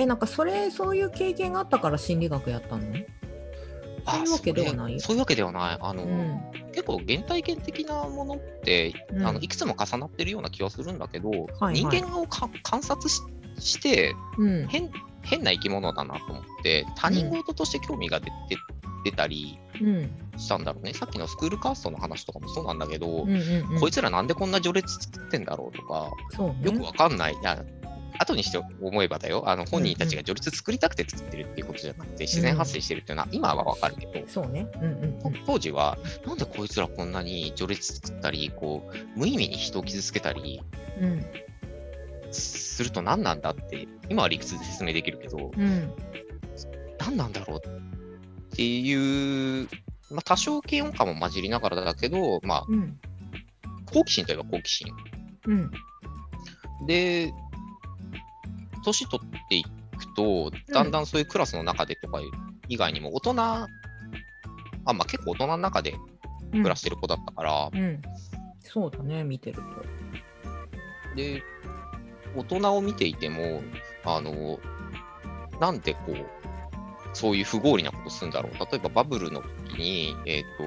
え、なんかそれ、そういう経験があったから心理学やったの？そういうわけではないそういうわけではない。あの、うん。結構原体験的なものって、うんあのいくつも重なってるような気はするんだけど、はい人間をか観察ししてうん。変変な生き物だなと思って他人事として興味が出て、出たりうん。したんだろうねさっきのスクールカーストの話とかもそうなんだけど、うんうんうん。こいつらなんでこんな序列作ってんだろうとかね。よくわかんない。いや後にして思えばだよ、あの本人たちが序列作りたくて作ってるっていうことじゃなくて、自然発生してるっていうのは、今はわかるけど、そうね。うんうんうん。当時は、なんでこいつらこんなに序列作ったり、こう、無意味に人を傷つけたりうん。すると何なんだって、今は理屈で説明できるけど、うん。何なんだろうっていう、まあ、多少嫌悪感も混じりながらだけど、まあ、うん。好奇心といえば好奇心。うん。で、年取っていくと、だんだんそういうクラスの中でとか以外にも、大人、あ、まあ結構大人の中で暮らしてる子だったから、うん。そうだね、見てると。で、大人を見ていても、あの、なんでこう、そういう不合理なことするんだろう。例えばバブルの時に、えっ、と、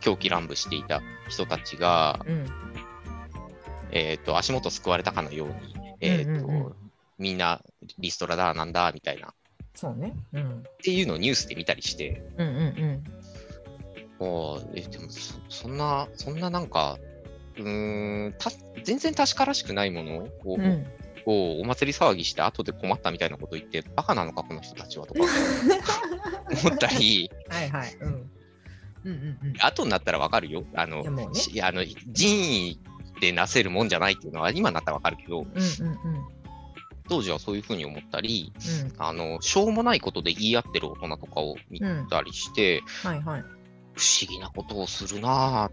狂気乱舞していた人たちが、うん。えっ、と、足元救われたかのように、えっ、と、うんうんうんみんなリストラだ、なんだ、みたいな、っそうね。うん。ていうのをニュースで見たりして、うんうんああ、え、でもそ、そんな、そんななんか、うーん、た全然確からしくないものを、うん。お祭り騒ぎして後で困ったみたいなこと言って、バカなのか、この人たちはとか思ったり、はいはい。うん。うんうんうん。後になったらわかるよ。あのねしあの人為でなせるもんじゃないっていうのは今になったらわかるけど、うんうんうん。当時はそういうふうに思ったり、うん。あの、しょうもないことで言い合ってる大人とかを見たりして、はいはい。不思議なことをするなぁっ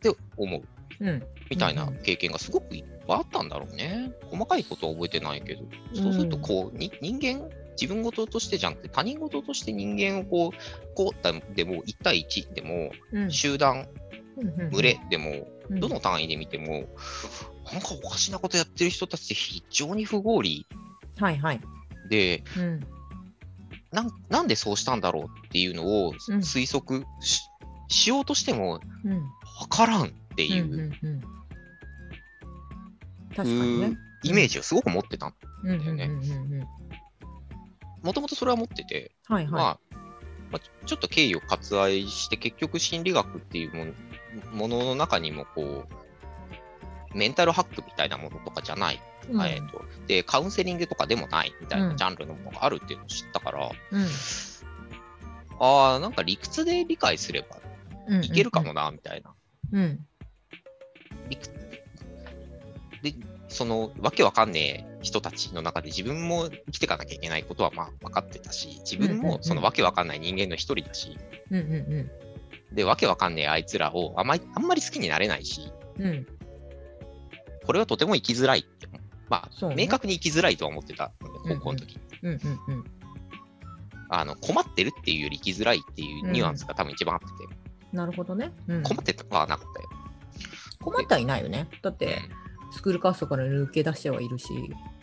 て思ううん。みたいな経験がすごくいっぱいあったんだろうね。細かいことは覚えてないけど、そうするとこう、に人間、自分事としてじゃなくて他人事として人間をこう、こうでも1対1でも、うん。集団、うん群れでも、うんどの単位で見ても、なんかおかしなことやってる人たちって非常に不合理はいはい。で、うん。なんなんでそうしたんだろうっていうのをうん推測し,、しようとしてもうん。分からんっていう。イメージをすごく持ってた。うんうんだよねうんうんうん。もともとそれは持ってて、はいはまあ、まあちょっと経緯を割愛して、結局心理学っていうものの中にもこう、メンタルハックみたいなものとかじゃない、い。うん。えーとで、カウンセリングとかでもないみたいうん。なジャンルのものがあるっていうのを知ったから、うん。ああ、なんか理屈で理解すればうん。いけるかもな、みたいな。で、その、わけわかんねえ人たちの中で自分も生きていかなきゃいけないことはまあ分かってたし、自分うんうんうん。もそのわけわかんない人間の一人だし、うんうん。で、わけわかんねえあいつらをあまりあんまり好きになれないし、うん。うん。これはとても生きづらいって。まあ、ね明確に生きづらいとは思ってた高校の時に。うんうんうん。あの困ってるっていうより生きづらいっていうニュアンスが多分一番あってて、なるほどね。うん。困ってはなかったよ。困ってはいないよね。だって、スクールカーストから抜け出してはいるし、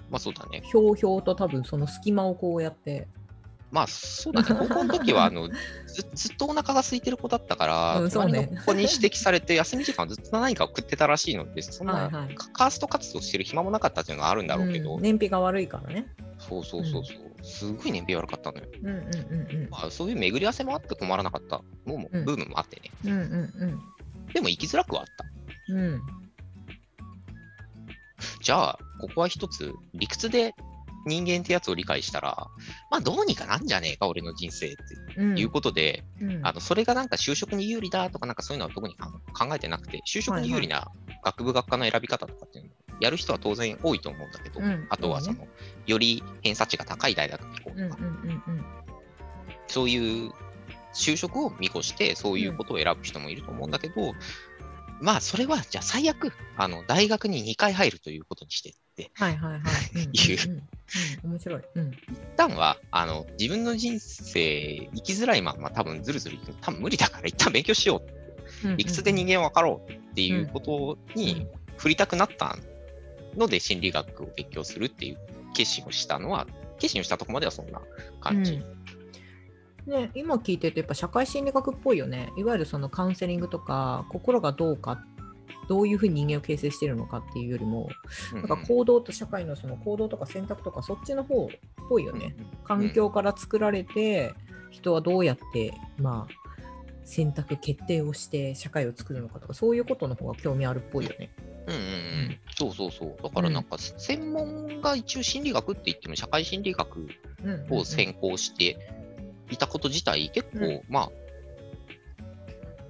まあそうだね。ひょうひょうと多分その隙間をこうやって、まあそうだね。高校の時はあのずずっとお腹が空いてる子だったから、うんそうね隣の子に指摘されて、休み時間ずっと何かを食ってたらしいので、そんな、カカースト活動してる暇もなかったっていうのがあるんだろうけど、うん燃費が悪いからね。そうそうそうそう、すごい燃費悪かったのよ。うんうんうんまあ、そういう巡り合わせもあって困らなかったのも、うんブームもあってね。うん。うんうんでも生きづらくはあった。うん。うん。じゃあ、ここは一つ、理屈で人間ってやつを理解したら、まあどうにかなんじゃねえか、俺の人生ってうん。いうことで、うん。あのそれがなんか就職に有利だとか、なんかそういうのは特に考考えてなくて、就職に有利な学部学科の選び方とかっていうのをやる人は当然多いと思うんだけど、うん。あとはその、より偏差値が高い大学に行こうとか、うんうんうんうん。そういう就職を見越して、そういうことを選ぶ人もいると思うんだけど、まあそれはじゃあ最悪、あの大学に2回入るということにしてって、はいはいはい。うん。いううんうんうん面白い。うん。一旦はあの自分の人生生きづらいまま多分ずるずる多分無理だから一旦勉強しよううん理屈で人間を分かろうっていうことに振りたくなったんので心理学を勉強するっていう決心をしたのは、決心をしたところまではそんな感じ。ね、今聞いてるとやっぱ社会心理学っぽいよね。いわゆるそのカウンセリングとか心がどうかどういうふうに人間を形成しているのかっていうよりも、うんなんか行動と社会のその行動とか選択とかそっちの方っぽいよね。環境から作られて、人はどうやって、まあ、選択決定をして社会を作るのかとかそういうことの方が興味あるっぽいよね。うんうんうん、そうそうそう。だからなんか、専門が一応心理学って言っても、社会心理学を専攻していたこと自体、結構、うん。まあ、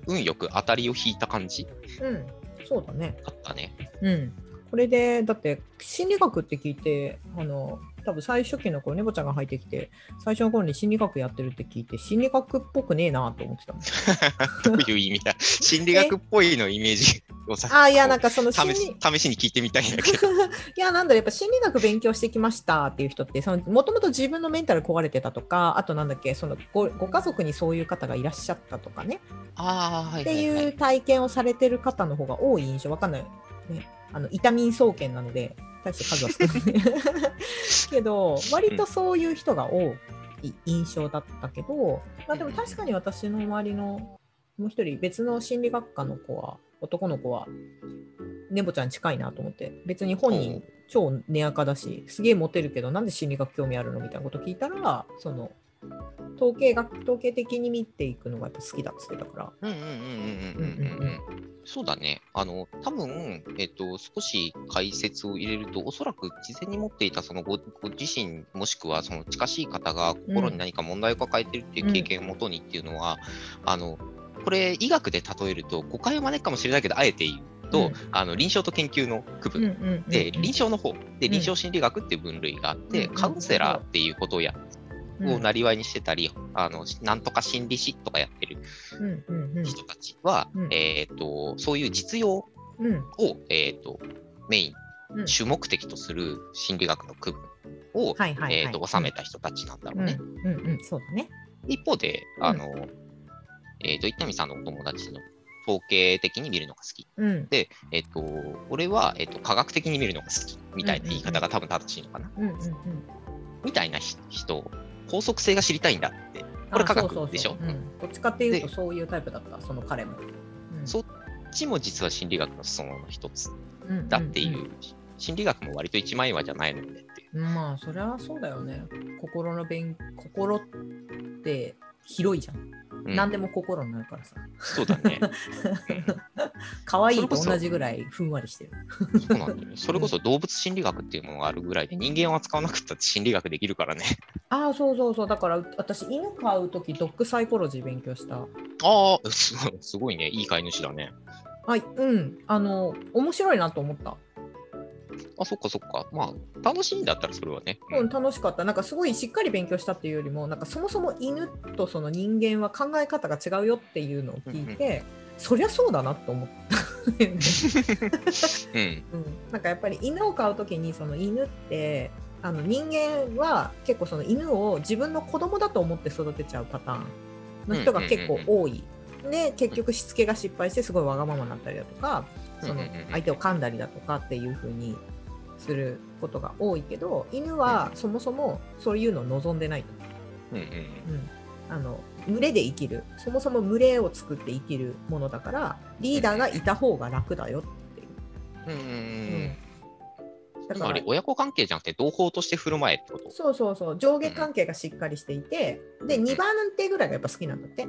運よく当たりを引いた感じ。うん、そうだね。だったね。うん。これで、だって、心理学って聞いて、あの、多分最初期の頃、ネボちゃんが入ってきて、最初の頃に心理学やってるって聞いて、心理学っぽくねえなと思ってた。どういう意味だ？心理学っぽいのイメージああ、いや、なんかその心試理し、試しに聞いてみたいんだけど。いや、なんだろう、やっぱ心理学勉強してきましたっていう人って、そのもともと自分のメンタル壊れてたとか、あとなんだっけ、そのごご家族にそういう方がいらっしゃったとかね、ああ、はいってはい、はい。いう体験をされてる方の方が多い印象、わかんない。ね、あの、痛み総研なので、大して数は少ない。けど、割とそういう人が多い印象だったけど、まあでも確かに私の周りのもう一人別の心理学科の子は、男の子は、ねぼちゃん近いなと思って、別に本人、超寝やかだし、すげえモテるけど、なんで心理学興味あるのみたいなこと聞いたら、その、統計学統計的に見ていくのがやっぱ好きだっつってたから。うんうんうんうんうんうんうん。そうだね。あの多分えっ、と少し解説を入れるとおそらく事前に持っていたそのごご自身もしくはその近しい方が心に何か問題を抱えてるっていう経験をもとにっていうのは、うん、あのこれ医学で例えると誤解を招くかもしれないけど、あえて言うと、うん。あの臨床と研究の区分。うんうんうんうん。で、臨床の方でん。臨床心理学っていう分類があって、うんカウンセラーっていうことをやをなりわいにしてたり、あのなんとか心理師とかやってるうんうんうん。人たちは、うん。えー、とそういう実用を、うん。えー、とメイン、うん。主目的とする心理学の区分を、はいはいはい。えー、と収めた人たちなんだろうね。うんうんうん、そうだね。一方で、あのえー、と伊丹さんのお友達の統計的に見るのが好き。うんで、えっ、と、俺は、えっ、と、科学的に見るのが好きみたいな言い方が多分正しいのかな。うんうんうん。みたいなひ人、法則性が知りたいんだって。これ科学でしょ？うんどっちかっていうとでそういうタイプだった、その彼も。うんそっちも実は心理学の裾野の一つうんだっていう、ん心理学も割と一枚岩じゃないのでってまあ、それはそうだよね。心の勉心って広いじゃん。うん何でも心になるからさ。そうだね。可愛いとそれこそ同じぐらいふんわりしてる。そうなんだよね。それこそ動物心理学っていうものがあるぐらいで、人間を扱わなくったって心理学できるからね。ああ、そうそうそう。だから私、犬飼うときドッグサイコロジー勉強した。ああ、すごいね。いい飼い主だね。はい、うん。あの、面白いなと思った。あ、そっかそっか。まあ、楽しいんだったらそれはね。うん、楽しかった。なんかすごいしっかり勉強したっていうよりも、なんかそもそも犬とその人間は考え方が違うよっていうのを聞いて、そりゃそうだなと思った。うん。うん、なんかやっぱり犬を飼うときにその犬ってあの人間は結構その犬を自分の子供だと思って育てちゃうパターンの人が結構多い。で結局しつけが失敗してすごいわがままになったりだとかそのうんうんうんうん。相手を噛んだりだとかっていう風にすることが多いけど犬はそもそもそういうのを望んでないと。う。んうんうん。あの群れで生きる。そもそも群れを作って生きるものだからリーダーがいた方が楽だよっていう。うんうんうんうん。だから親子関係じゃなくて同胞として振る舞えってこと？そうそうそう。上下関係がしっかりしていて、で2番手ぐらいがやっぱ好きなんだって。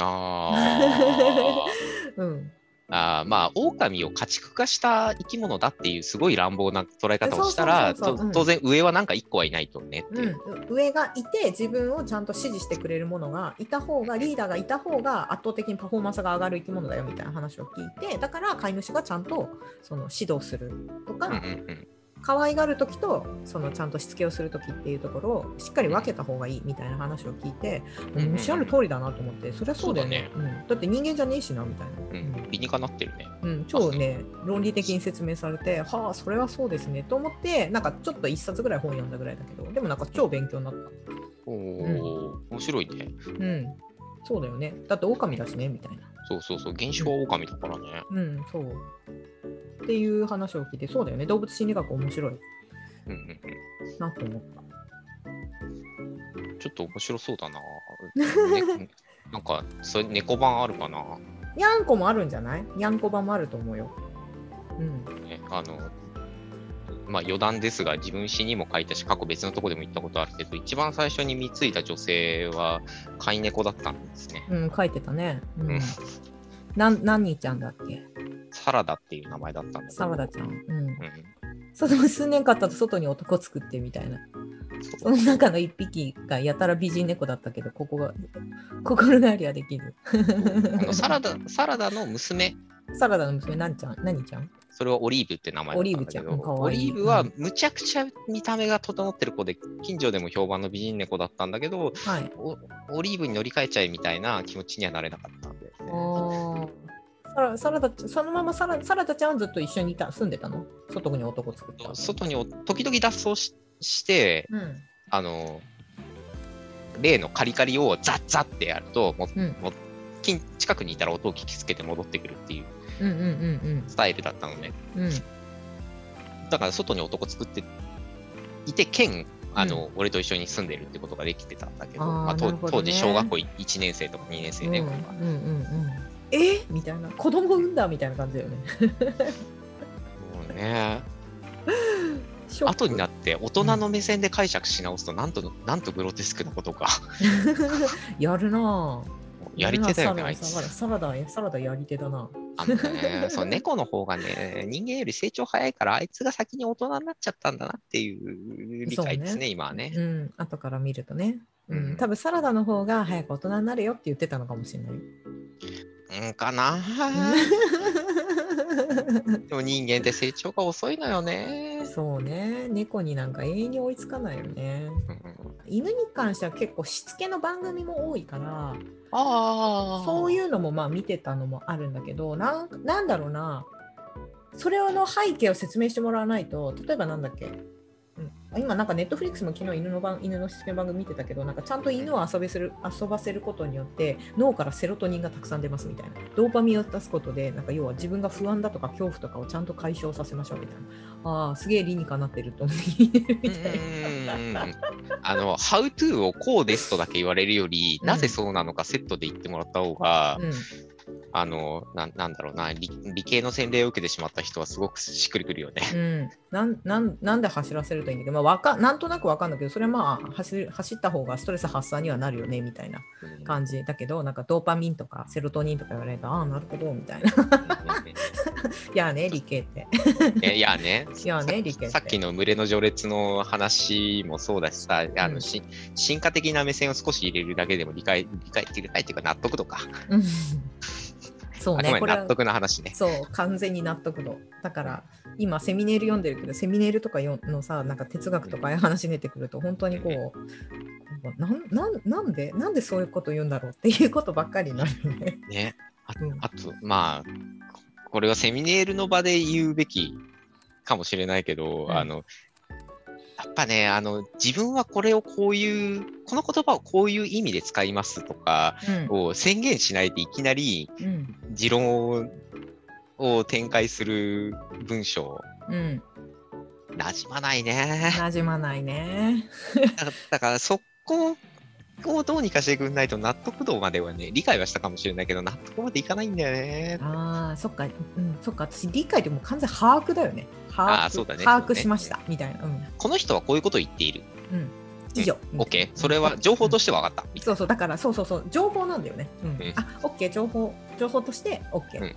あ うん、ーあーまあ狼を家畜化した生き物だっていうすごい乱暴な捉え方をしたら当然上はなんか1個はいないとね。ってういう。ん、上がいて自分をちゃんと支持してくれるものがいた方がリーダーがいた方が圧倒的にパフォーマンスが上がる生き物だよみたいな話を聞いてだから飼い主がちゃんとその指導するとか、うんうんうん可愛がる時とそのちゃんとしつけをする時っていうところをしっかり分けた方がいいみたいな話を聞いて、うんうんおっしゃる通りだなと思ってそりゃそうだよね。そううん、だって人間じゃねえしなみたいな。うん。理にかなってるね。うん、超ね論理的に説明されてはあそれはそうですねと思ってなんかちょっと一冊ぐらい本読んだぐらいだけどでもなんか超勉強になった。おお、面白いね。うん。そうだよね。だって狼だしねみたいな。そうそうそう、現象は狼だからね。うんそうっていう話を聞いて、そうだよね、動物心理学面白いうんうんうんなと思った。ちょっと面白そうだな。ね、なんか、それ猫版あるかな、にゃんこもあるんじゃない？にゃんこ版もあると思うよ。うん。ね、あの、まあ余談ですが、自分詩にも書いたし、過去別のとこでも言ったことあるけど、一番最初に貢いだ女性は飼い猫だったんですね。うん、書いてたね。ううんん。なん、何ちゃんだっけ？サラダっていう名前だったんだ。サラダちゃん。うん。うん。その数年間経ったと外に男作ってみたいな。その中の一匹がやたら美人猫だったけど、ここが心変わりはできる。あのサラダ、サラダの娘、サラダの娘、なんちゃん？何ちゃん？それはオリーブって名前だったんだけど、オリーブちゃんいいリーブはむちゃくちゃ見た目が整ってる子で、近所でも評判の美人猫だったんだけど、はい。おオリーブに乗り換えちゃえみたいな気持ちにはなれなかったんで、あーサラサラダそのままサラサラダちゃんはずっと一緒にいた住んでたの？外に男作った。外にお時々脱走しして、うん。あの、例のカリカリをザッザッってやると、もうんも近近くにいたら音を聞きつけて戻ってくるっていううんうんうんスタイルだったのね。うん。うん。だから外に男作っていて、兼、あの、俺と一緒に住んでるってことができてたんだけど、まあ、当時小学校1年生とか2年生で、うんうんうんうん。え？みたいな。子供産んだみたいな感じだよね。もうね、後になって大人の目線で解釈し直すと、なんと、なんとグロテスクなことか。やるなぁ。やり手だよね、あいつサラダ。サラダ、やり手だな。あのね、その猫の方がね、人間より成長早いから、あいつが先に大人になっちゃったんだなっていう理解ですね、ね今はね。うん、後から見るとね。ううんん、多分サラダの方が早く大人になるよって言ってたのかもしれないよ。うんかな？でも人間って成長が遅いのよね。そうね、猫になんか永遠に追いつかないよね。うん犬に関しては結構しつけの番組も多いから、ああ。そういうのもまあ見てたのもあるんだけど、なんなんだろうな、それの背景を説明してもらわないと、例えばなんだっけ、うん、今なんかネットフリックスも昨日犬の番犬のしつけ番組見てたけど、なんかちゃんと犬を遊べする遊ばせることによって脳からセロトニンがたくさん出ますみたいな。ドーパミンを出すことで、なんか要は自分が不安だとか恐怖とかをちゃんと解消させましょうみたいな。ああ、すげえ理にかなってると思ってみたいな。うんあの、How to をこうですとだけ言われるより、うんなぜそうなのかセットで言ってもらった方が、うんあのな、なんだろうな理、理系の洗礼を受けてしまった人はすごくしっくりくるよね。うん、なんなんなんで走らせるといいんだけど、まあ、わかなんとなくわかんないけどそれはまあ走る走った方がストレス発散にはなるよねみたいなうん。感じだけどなんかドーパミンとかセロトニンとか言われるとああなるほどみたいな。いやね理系って。えいやね、いやね理系さっきの群れの序列の話もそうだしさ、あのうんし進化的な目線を少し入れるだけでも理解、理解理解っていうか納得度か。うんそうあくね納得の話ね。そう完全に納得度だから今セミネール読んでるけどセミネールとかよのさなんか哲学とかああいう話出てくると本当にこうなんなんなんでなんでそういうこと言うんだろうっていうことばっかりになるよね。ね。あうんあと、まあ、これはセミネールの場で言うべきかもしれないけど、うんあの、やっぱね、あの、自分はこれをこういう、この言葉をこういう意味で使いますとか、うんを宣言しないでいきなりうん持論をを展開する文章、うんなじまないね。なじまないね。だからそこをどうにかしてくんないと納得度まではね、理解はしたかもしれないけど、納得までいかないんだよね。ああ、そっか、うん、そっか、私理解でもう完全把握だよね。把握そうだね把握しました、みたいな。うん、この人はこういうことを言っている。うん、以上。オッケー。それは情報として分かった。そうそう、だから、そうそうそう、情報なんだよね。うん、うんあ、オッケー、情報、情報として、オッケー。ううん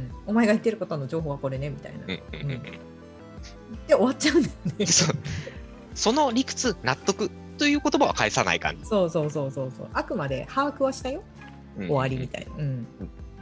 んお前が言ってることの情報はこれねみたいな。うんうんうんうんで終わっちゃうんだよね。その理屈、納得という言葉は返さない感じ。そうそうそうそうそう。あくまで把握はしたよ。終わりみたいな。うん。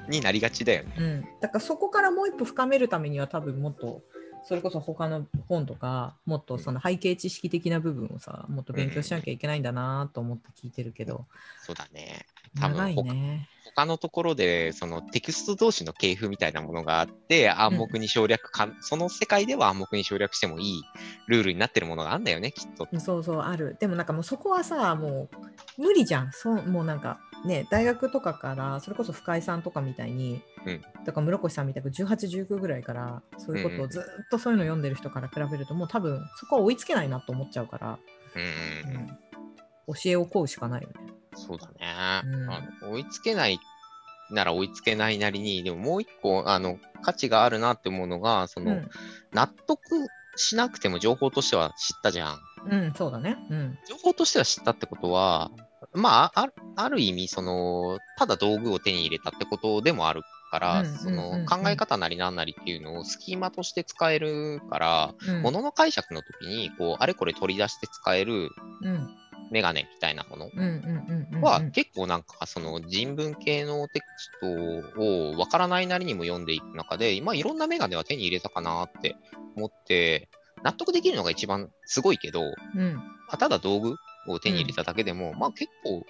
になりがちだよね。うん。だからそこからもう一歩深めるためには多分もっと、それこそ他の本とか、もっとその背景知識的な部分をさ、もっと勉強しなきゃいけないんだなと思って聞いてるけど、そうだね。多分ね。他のところで、そのテキスト同士の系譜みたいなものがあって、暗黙に省略か、その世界では暗黙に省略してもいいルールになってるものがあるんだよね、きっと。そうそう、ある。でもなんかもうそこはさ、もう無理じゃん。そうもうなんかね、大学とかから、それこそ深井さんとかみたいに、うんだから室越さんみたく18、19ぐらいからそういうことをずっとそういうの読んでる人から比べると、もう多分そこは追いつけないなと思っちゃうから、うん教えを請うしかないよね。そうだね、うんあの。追いつけないなら追いつけないなりに、でももう一個、あの、価値があるなって思うのが、その、うん、納得しなくても情報としては知ったじゃん。うん、そうだね。うん。情報としては知ったってことは、まあ、あある意味、その、ただ道具を手に入れたってことでもあるから、うんうんうんうんその考え方なりなんなりっていうのをスキーマとして使えるから、うん、物の解釈の時に、こう、あれこれ取り出して使えるうん、メガネみたいなものうん、うん、うんうん。は、結構なんか、その人文系のテクストをわからないなりにも読んでいく中で、まあ、いろんなメガネは手に入れたかなって思って、納得できるのが一番すごいけど、うん、あただ道具を手に入れただけでも、まあ結構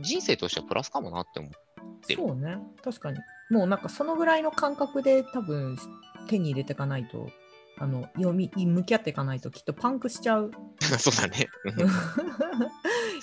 人生としてはプラスかもなって思う。でもそうね。確かに。もうなんかそのぐらいの感覚で多分手に入れていかないと、あの読み向き合っていかないときっとパンクしちゃう。そうだね。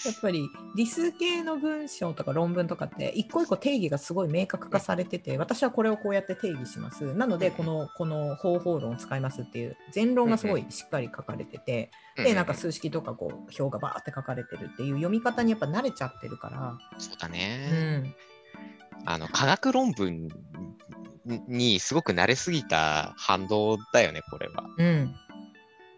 やっぱり理数系の文章とか論文とかって一個一個定義がすごい明確化されてて私はこれをこうやって定義します。なのでこのこの方法論を使いますっていう前論がすごいしっかり書かれててでなんか数式とかこう表がバーって書かれてるっていう読み方にやっぱ慣れちゃってるから、そうだうね。ん、あの、科学論文にすごく慣れすぎた反動だよね、これは。うん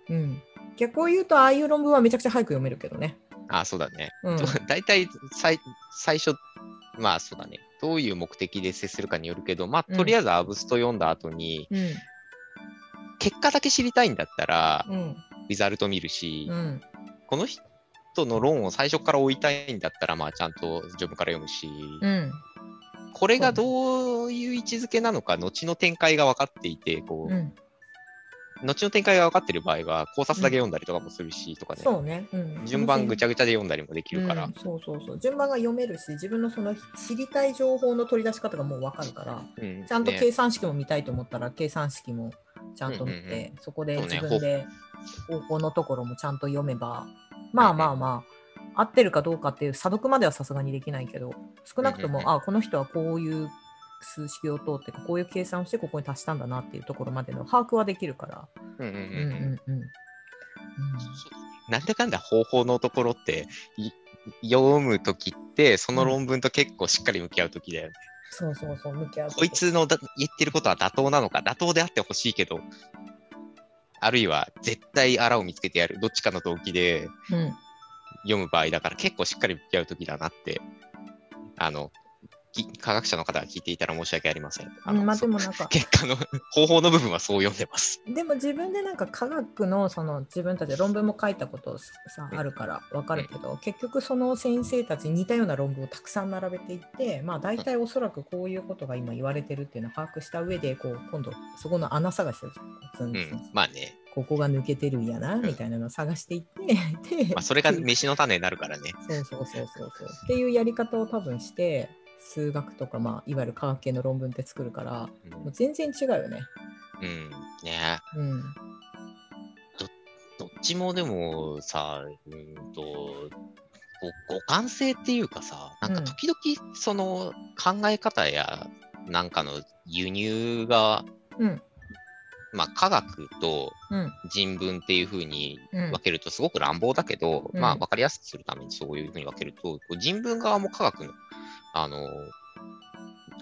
うん、逆を言うとああいう論文はめちゃくちゃ早く読めるけどね。あ、そうだね。う 大体最最初、まあそうだね。どういう目的で接するかによるけど、まあうんとりあえずアブスト読んだ後に、うん結果だけ知りたいんだったら、うんリザルト見るし、うんこの人の論を最初から追いたいんだったら、まあちゃんと序文から読むし、うん。これがどういう位置づけなのか、後の展開が分かっていて、こう、うん後の展開が分かってる場合は、考察だけ読んだりとかもするし、とかね、そうね、うん、順番ぐちゃぐちゃで読んだりもできるから、うんそうそうそう。順番が読めるし自分のその知りたい情報の取り出し方がもう分かるからうん。ちゃんとね。計算式も見たいと思ったら、計算式もちゃんと見て、うんうんうん。そこで自分で方法のところもちゃんと読めばまあまあまあ合ってるかどうかっていう査読まではさすがにできないけど少なくとも、うんうんうん。あこの人はこういう数式を通ってこういう計算をしてここに足したんだなっていうところまでの把握はできるから。うんうんうんうん。なんだかんだ方法のところって、い読むときって、その論文と結構しっかり向き合うときだよね。そうそうそう向き合うとこいつのだ言ってることは妥当なのか、妥当であってほしいけど、あるいは絶対あらを見つけてやる、どっちかの動機でうん。読む場合だから結構しっかり向き合うときだなって、あの、き科学者の方が聞いていたら申し訳ありません。あまあそでもなんか結果の 方法の部分はそう読んでます。でも自分でなんか科学のその自分たちで論文も書いたことさうんあるから分かるけど、結局その先生たちに似たような論文をたくさん並べていってまあ大体おそらくこういうことが今言われてるっていうのを把握した上でこう今度そこの穴探しをするんうですよん、まあね、ここが抜けてるんやなみたいなのを探していってでまあ、それが飯の種になるからね。そうそうそうそうそうっていうやり方を多分して数学とかまあいわゆる科学系の論文って作るからうん。もう全然違うよね。うん、ね。うん。どっちもでもさ、うんと、ご互換性っていうかさ、なんかうん。時々その考え方やなんかの輸入が、うん。まあ科学とうん。人文っていう風にうん。分けるとすごく乱暴だけど、うん。まあ分かりやすくするためにそういう風に分けると、人文側も科学の、あの、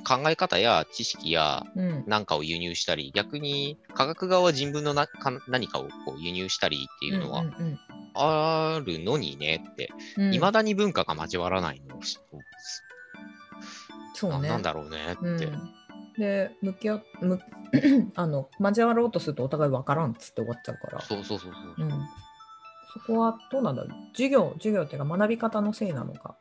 考え方や知識やうん。なんかを輸入したり、逆に科学側は人文のなか何かをこう輸入したりっていうのはんんあるのにねって、うん。いまだに文化が交わらないのそうね。ななんだろうねって。うん、で、向き合む あの交わろうとするとお互い分からんっつって終わっちゃうから、そうそうそうそう。うん、そこはどうなんだろう。授業、授業っていうか学び方のせいなのか、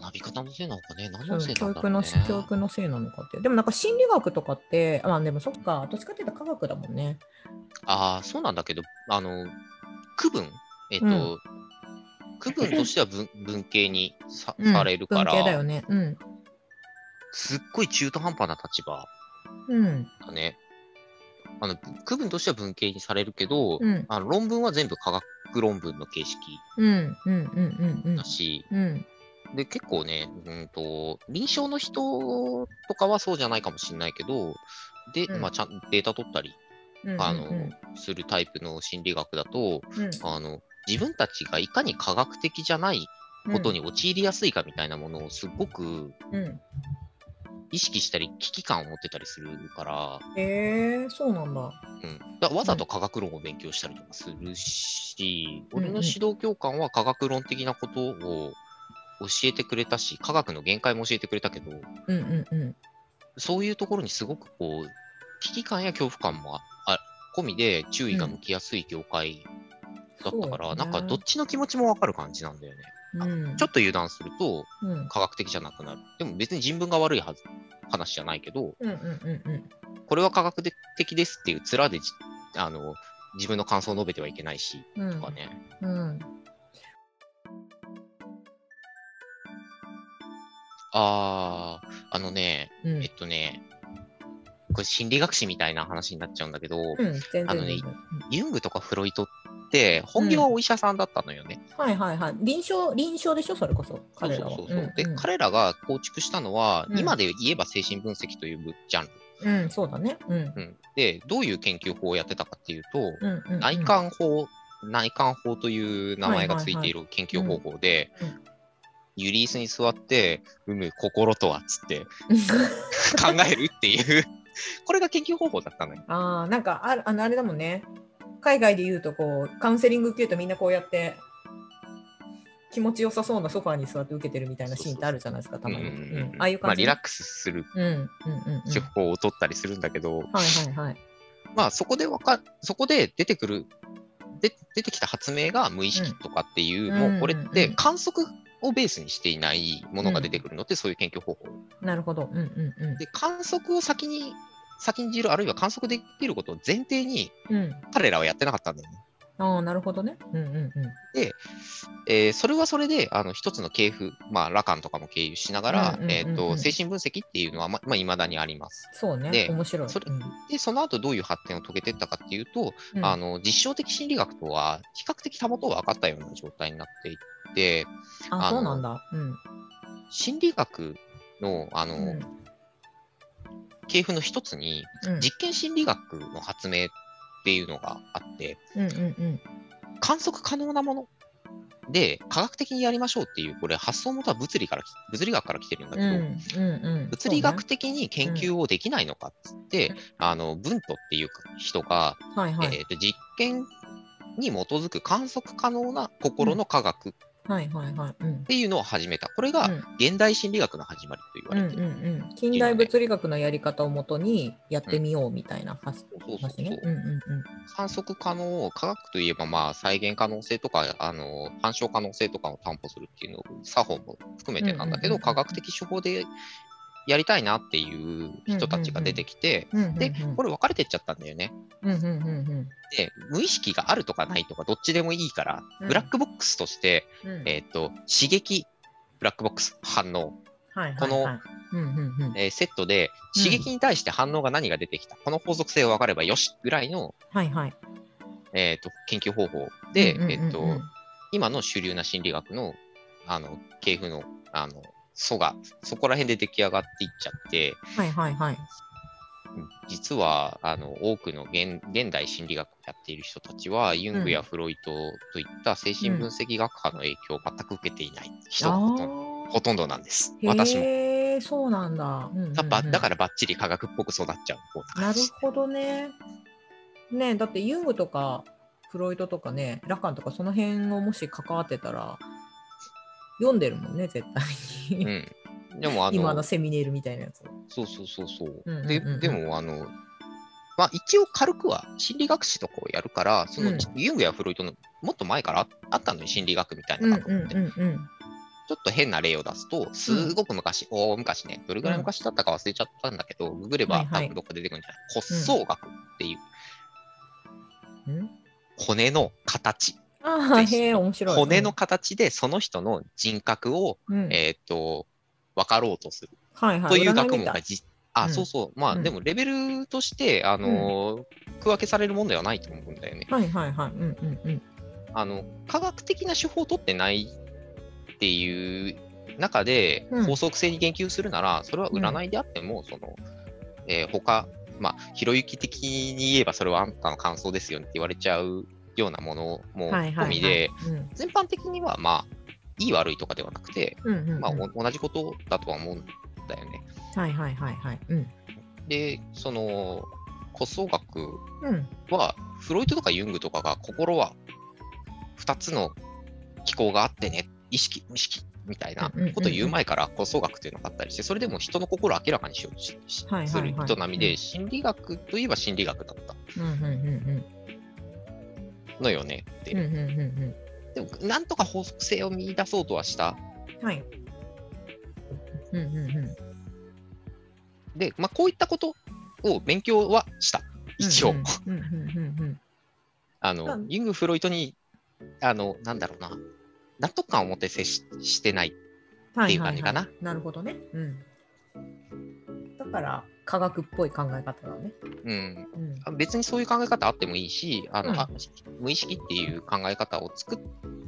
学び方のせいなのかね、何のせいな教育のんだろうね。教育のせいなのかって。でもなんか心理学とかって、あでもそっか、どっちかっていうと科学だもんね。ああ、そうなんだけど、あの、区分？えっ、と、うん区分としては文文系にさ,、うんされるから、文系だよね。うん。すっごい中途半端な立場うん。だね。あの区分としては文系にされるけど、うん。あの論文は全部科学論文の形式うん。うん。うん。うん。だし、うん。で、結構ね、うんと、臨床の人とかはそうじゃないかもしれないけど、で、うん。まあ、ちゃんデータ取ったり、うんあの、うん。うんするタイプの心理学だと、うん。あの、自分たちがいかに科学的じゃないことに陥りやすいかみたいなものをすごくうん。意識したり、危機感を持ってたりするから、へえそうなんだ。うん、だわざと科学論を勉強したりとかするし、うん。俺の指導教官は科学論的なことを教えてくれたし、科学の限界も教えてくれたけど、うんうんうん。そういうところにすごくこう、危機感や恐怖感もああ込みで注意が向きやすい業界だったから、そうだねなんかどっちの気持ちもわかる感じなんだよね。うん、ちょっと油断するとうん科学的じゃなくなる。でも別に人文が悪いはず話じゃないけど、うんうんうんうん。これは科学的ですっていう面でじあの自分の感想を述べてはいけないし、うんとかね。うん。あー、あのね、うんえっとね、これ心理学史みたいな話になっちゃうんだけど、うん、あのねユングとかフロイトって本業はお医者さんだったのよね。うんはいはいはい。臨床、臨床でしょ、それこそ、彼らは。そうそうそう。で、うん彼らが構築したのは、うん今で言えば精神分析というジャンル。うん、うん、そうだね。うん。うん、で、どういう研究法をやってたかっていうと、うんうんうん、内観法、内観法という名前がついている研究方法でユリースに座って、生む心とはっつって 考えるっていう、これが研究方法だったのよ。ああ、なんかあるあのあれだもんね。海外で言うとこうカウンセリング受けるとみんなこうやって気持ちよさそうなソファーに座って受けてるみたいなシーンってあるじゃないですか、たまに。ああいうまあ、感じ。リラックスする。手法を取ったりするんだけど、はいはいはい。まあそこでわか、そこで出てくる、で出てきた発明が無意識とかっていう、うんもうこれって観測をベースにしていないものが出てくるのって、そういう研究方法。なるほど。うんうんうん。で、観測を先に、先んじる、あるいは観測できることを前提に、うん、彼らはやってなかったんだよね。ああ、なるほどね。うんうんうん。えーそれはそれで、あの、一つの系譜、まあ、ラカンとかも経由しながら、えっ、と、精神分析っていうのは、ま、まあ、未だにあります。そうね。で面白い。それうんで、その後どういう発展を遂げていったかっていうと、うんあの、実証的心理学とは、比較的たもとが分かったような状態になっていって、ああのそうなんだ。うん。心理学の、あの、うん系譜の一つに、うん実験心理学の発明っていうのがあって、うんうんうん。観測可能なもので科学的にやりましょうっていう、これ発想元は物理からき、物理学から来てるんだけど、うんうんうん。物理学的に研究をできないのかっつって、うんあの、ブントっていう人が、ねはいはい。えーと実験に基づく観測可能な心の科学っはいはいはい。うん。ていうのを始めた。これがうん現代心理学の始まりと言わうんうんれてる。うん。近代物理学のやり方をもとにやってみようみたいな話そうそうそう話ね。うんうん観測可能、科学といえば、まあ、再現可能性とか、あの、反証可能性とかを担保するっていうのを、作法も含めてなんだけど、うんうんうんうん科学的手法でやりたいなっていう人たちが出てきて、で、これ分かれてっちゃったんだよね。で、無意識があるとかないとか、どっちでもいいから、うん。ブラックボックスとして、うん。えっ、と、刺激、ブラックボックス、反応、この。えーセットで、うん刺激に対して反応が何が出てきた、この法則性が分かればよしぐらいの、はいはい。えー、と研究方法。で、えっ、と、今の主流な心理学の、あの、系譜の、あの、素が、そこら辺で出来上がっていっちゃって、はいはいはい。実は、あの、多くの現現代心理学をやっている人たちは、ユングやフロイトといった精神分析学派の影響を全く受けていない人がほとんどほとんどなんです。私も。そうなんだ。うんうんうんだからばっちり科学っぽく育っちゃうなるほどね。ねだってユングとかフロイトとかね、ラカンとかその辺をもし関わってたら、読んでるもんね、絶対に。うん。でも、あの、今のセミネールみたいなやつ。を。そうそうそうそう。うんうんうん。で、でも、あの、まあ、一応軽くは心理学史とかをやるから、その、うん。ユングやフロイトのもっと前からああったのに心理学みたいうんうなん学問って、うんうん。ちょっと変な例を出すと、すごく昔、大昔ね、どれぐらい昔だったか忘れちゃったんだけど、ググればはいはい。多分どっか出てくるんじゃない、骨相学っていう。うん。骨の形、ああ、へえ、面白い。骨の形でその人の人格を、うん、えっ、と、分かろうとする。はいはい。という学問がじ、あ、うん。そうそう、まあ、うん。でもレベルとして、あのー区分けされるものではないと思うんだよね。はいはいはい。うんうんうん。あの、科学的な手法を取ってないっていう中でうん。法則性に言及するなら、それは占いであっても、その、えー他、まあ、ひろゆき的に言えばそれはあんたの感想ですよねって言われちゃうようなものも。込みで、うん全般的にはまあ、いい悪いとかではなくて、まあ、お同じことだとは思うんだよね。はいはいはいはい。うん。で、その、骨相学うん。は、フロイトとかユングとかが心は2つの機構があってね、意識、無意識みたいなことを言う前から骨相学っていうのがあったりして、それでも人の心を明らかにしようとする営みうんで、心理学といえば心理学だったうんうんうんのよねって。うん。うんうんうんうん。でも、なんとか法則性を見出そうとはした。はい。うんうんうん。で、まあ、こういったことを勉強はした。一応。あうのん、ユング・フロイトに、あの、なんだろうな、納得感を持って接ししてない。はっていう感じかなははなるほどね。うん。だから、科学っぽい考え方だね。うん。うん。別にそういう考え方あってもいいし、あの、うんあ無意識っていう考え方を作っ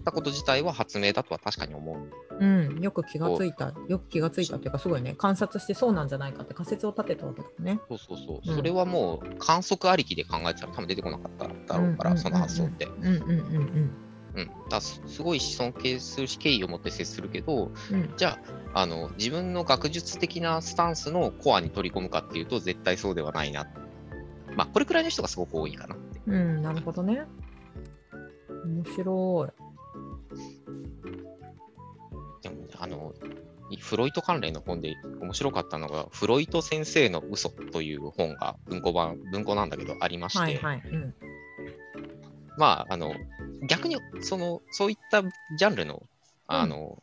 たこと自体は発明だとは確かに思う。うん、よく気がついた、よく気がついたっていうか、すごいね、観察してそうなんじゃないかって仮説を立てたわけだね。そうそうそう。うんそれはもう観測ありきで考えてたら多分出てこなかっただろうから、うんその発想って。うんうんうんうん。だからすすごい尊敬するし、敬意を持って接するけど、うんうん。じゃあ、あの、自分の学術的なスタンスのコアに取り込むかっていうと、絶対そうではないな。まあ、これくらいの人がすごく多いかなって。うん、なるほどね。面白でもね、あの、フロイト関連の本で面白かったのが、フロイト先生の嘘という本が文庫版、文庫なんだけどありまい。して、はいはい。うん。まあ、あの、逆に、その、そういったジャンルの、あの、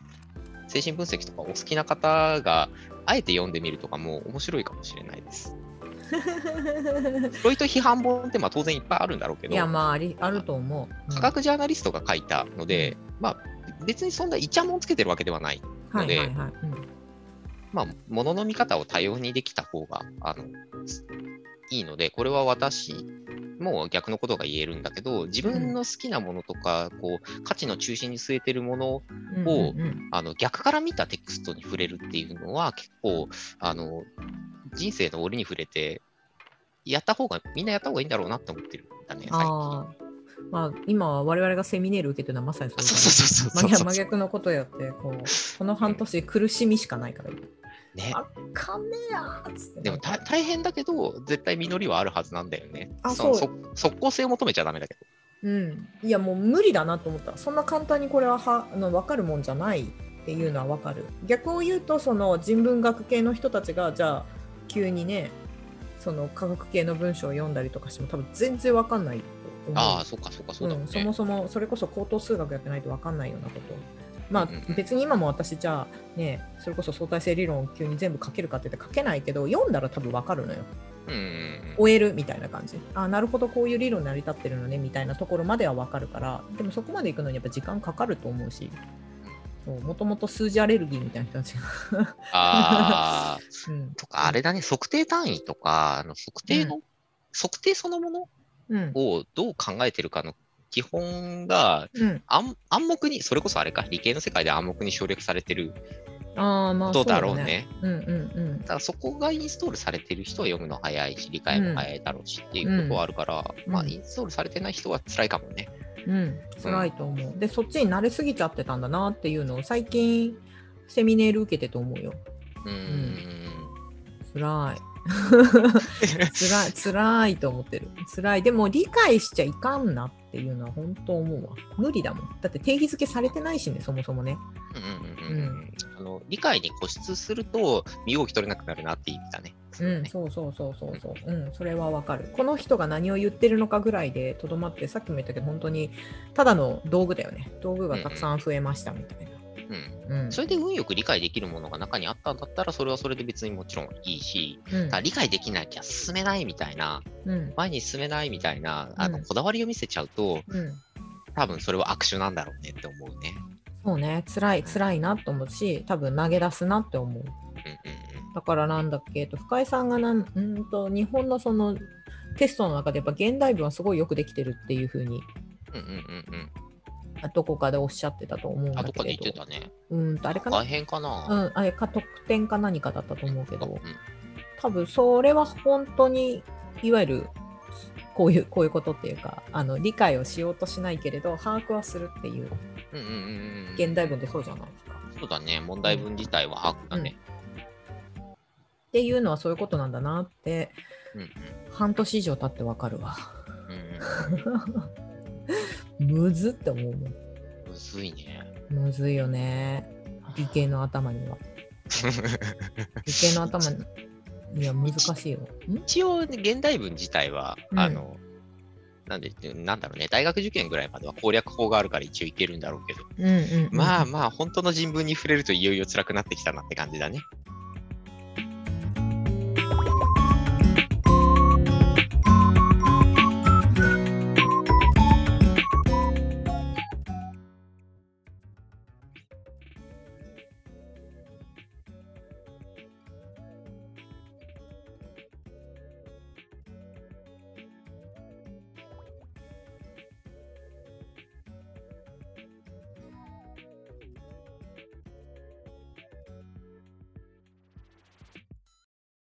精神分析とかお好きな方が、あえて読んでみるとかも面白いかもしれないです。フロイト批判本ってまあ当然いっぱいあるんだろうけど、いや、まあ、ありあると思う。うん科学ジャーナリストが書いたので、まあ別にそんなイチャモンつけてるわけではない。はいでまあ、ものの見方を多様にできた方が、あの、いいので、これは私も逆のことが言えるんだけど、自分の好きなものとか、こう、価値の中心に据えてるものうんをあの逆から見たテクストに触れるっていうのは結構あの人生の折に触れてやった方がみんなやった方がいいんだろうなって思ってるんだね最近。ああ。まあ、今は我々がセミネール受けてるのはまさにそう真 逆のことやってこうこの半年苦しみしかないから今ね。あかんねえやつって。でもた大変だけど絶対実りはあるはずなんだよね。あそう。そ即効性を求めちゃダメだけど。うん、いやもう無理だなと思った。そんな簡単にこれははあの分かるもんじゃないっていうのは分かる。逆を言うとその人文学系の人たちがじゃあ急にねその科学系の文章を読んだりとかしても多分全然分かんないああ、そっかそっかそうだもうん。そもそもそれこそ高等数学やってないと分かんないようなことまうんうんうん。あ別に今も私じゃあねそれこそ相対性理論を急に全部書けるかって言って書けないけど読んだら多分分かるのよ。うんうんうん。終えるみたいな感じ。あなるほどこういう理論成り立ってるのねみたいなところまでは分かるから。でもそこまで行くのにやっぱ時間かかると思うし。もともと数字アレルギーみたいな人たちが、ああ、うん。とかあれだね、測定単位とか、あの測定の、測定そのものうん。をどう考えてるかの基本がうん、暗暗黙に、それこそあれか、理系の世界で暗黙に省略されてるああまあことだろうそね。うんうんうんだからそこがインストールされてる人は読むの早いし、理解も早いだろうしっていうことはあるから、まあ、うんインストールされてない人は辛いかもね。うん、辛いと思う。で、そっちに慣れすぎちゃってたんだなっていうのを最近、セミネール受けてと思うよ。うーん。辛い。辛い、辛いと思ってる。辛い。でも理解しちゃいかんなっていうのは本当思うわ。無理だもん。だって定義づけされてないしね、そもそもね。うんうんうんうんあの理解に固執すると身動き取れなくなるなって意味だね。うん、そうそうそうそうそう。うん、それはわかる。この人が何を言ってるのかぐらいでとどまって、さっきも言ったけど、本当にただの道具だよね。道具がたくさん増えましたみたいな。うんうん。それで運よく理解できるものが中にあったんだったら、それはそれで別にもちろんいいし、うん理解できなきゃ進めないみたいな、うん。前に進めないみたいな、あのうんこだわりを見せちゃうと、うん。多分それは悪手なんだろうねって思うね。そうね、辛い、辛いなと思うし、多分投げ出すなって思う。うんうんだからなんだっけ、えっと深井さんがなんうんと日本のそのテストの中でやっぱ現代文はすごいよくできてるっていうふうにどこかでおっしゃってたと思うんあ、だどっかでけれど。言ってたね。うんと、あれかな？大変かな？うん、あれか特典か何かだったと思うけどうん、多分それは本当にいわゆるこういうこういうことっていうかあの理解をしようとしないけれど把握はするっていううんうんうんうん。現代文ってそうじゃないですか。そうだね。問題文自体は把握だね。っていうのはそういうことなんだなってうんうん。半年以上経ってわかるわ。うん むずって思うもん。うん。むずいね。むずいよね。理系の頭には。理系の頭には難しいよ。ん？一応、ね、現代文自体は、うんあの、なんで、なんだろうね、大学受験ぐらいまでは攻略法があるから一応いけるんだろうけど、うんうんうん、まあまあ、本当の人文に触れるといよいよ辛くなってきたなって感じだね。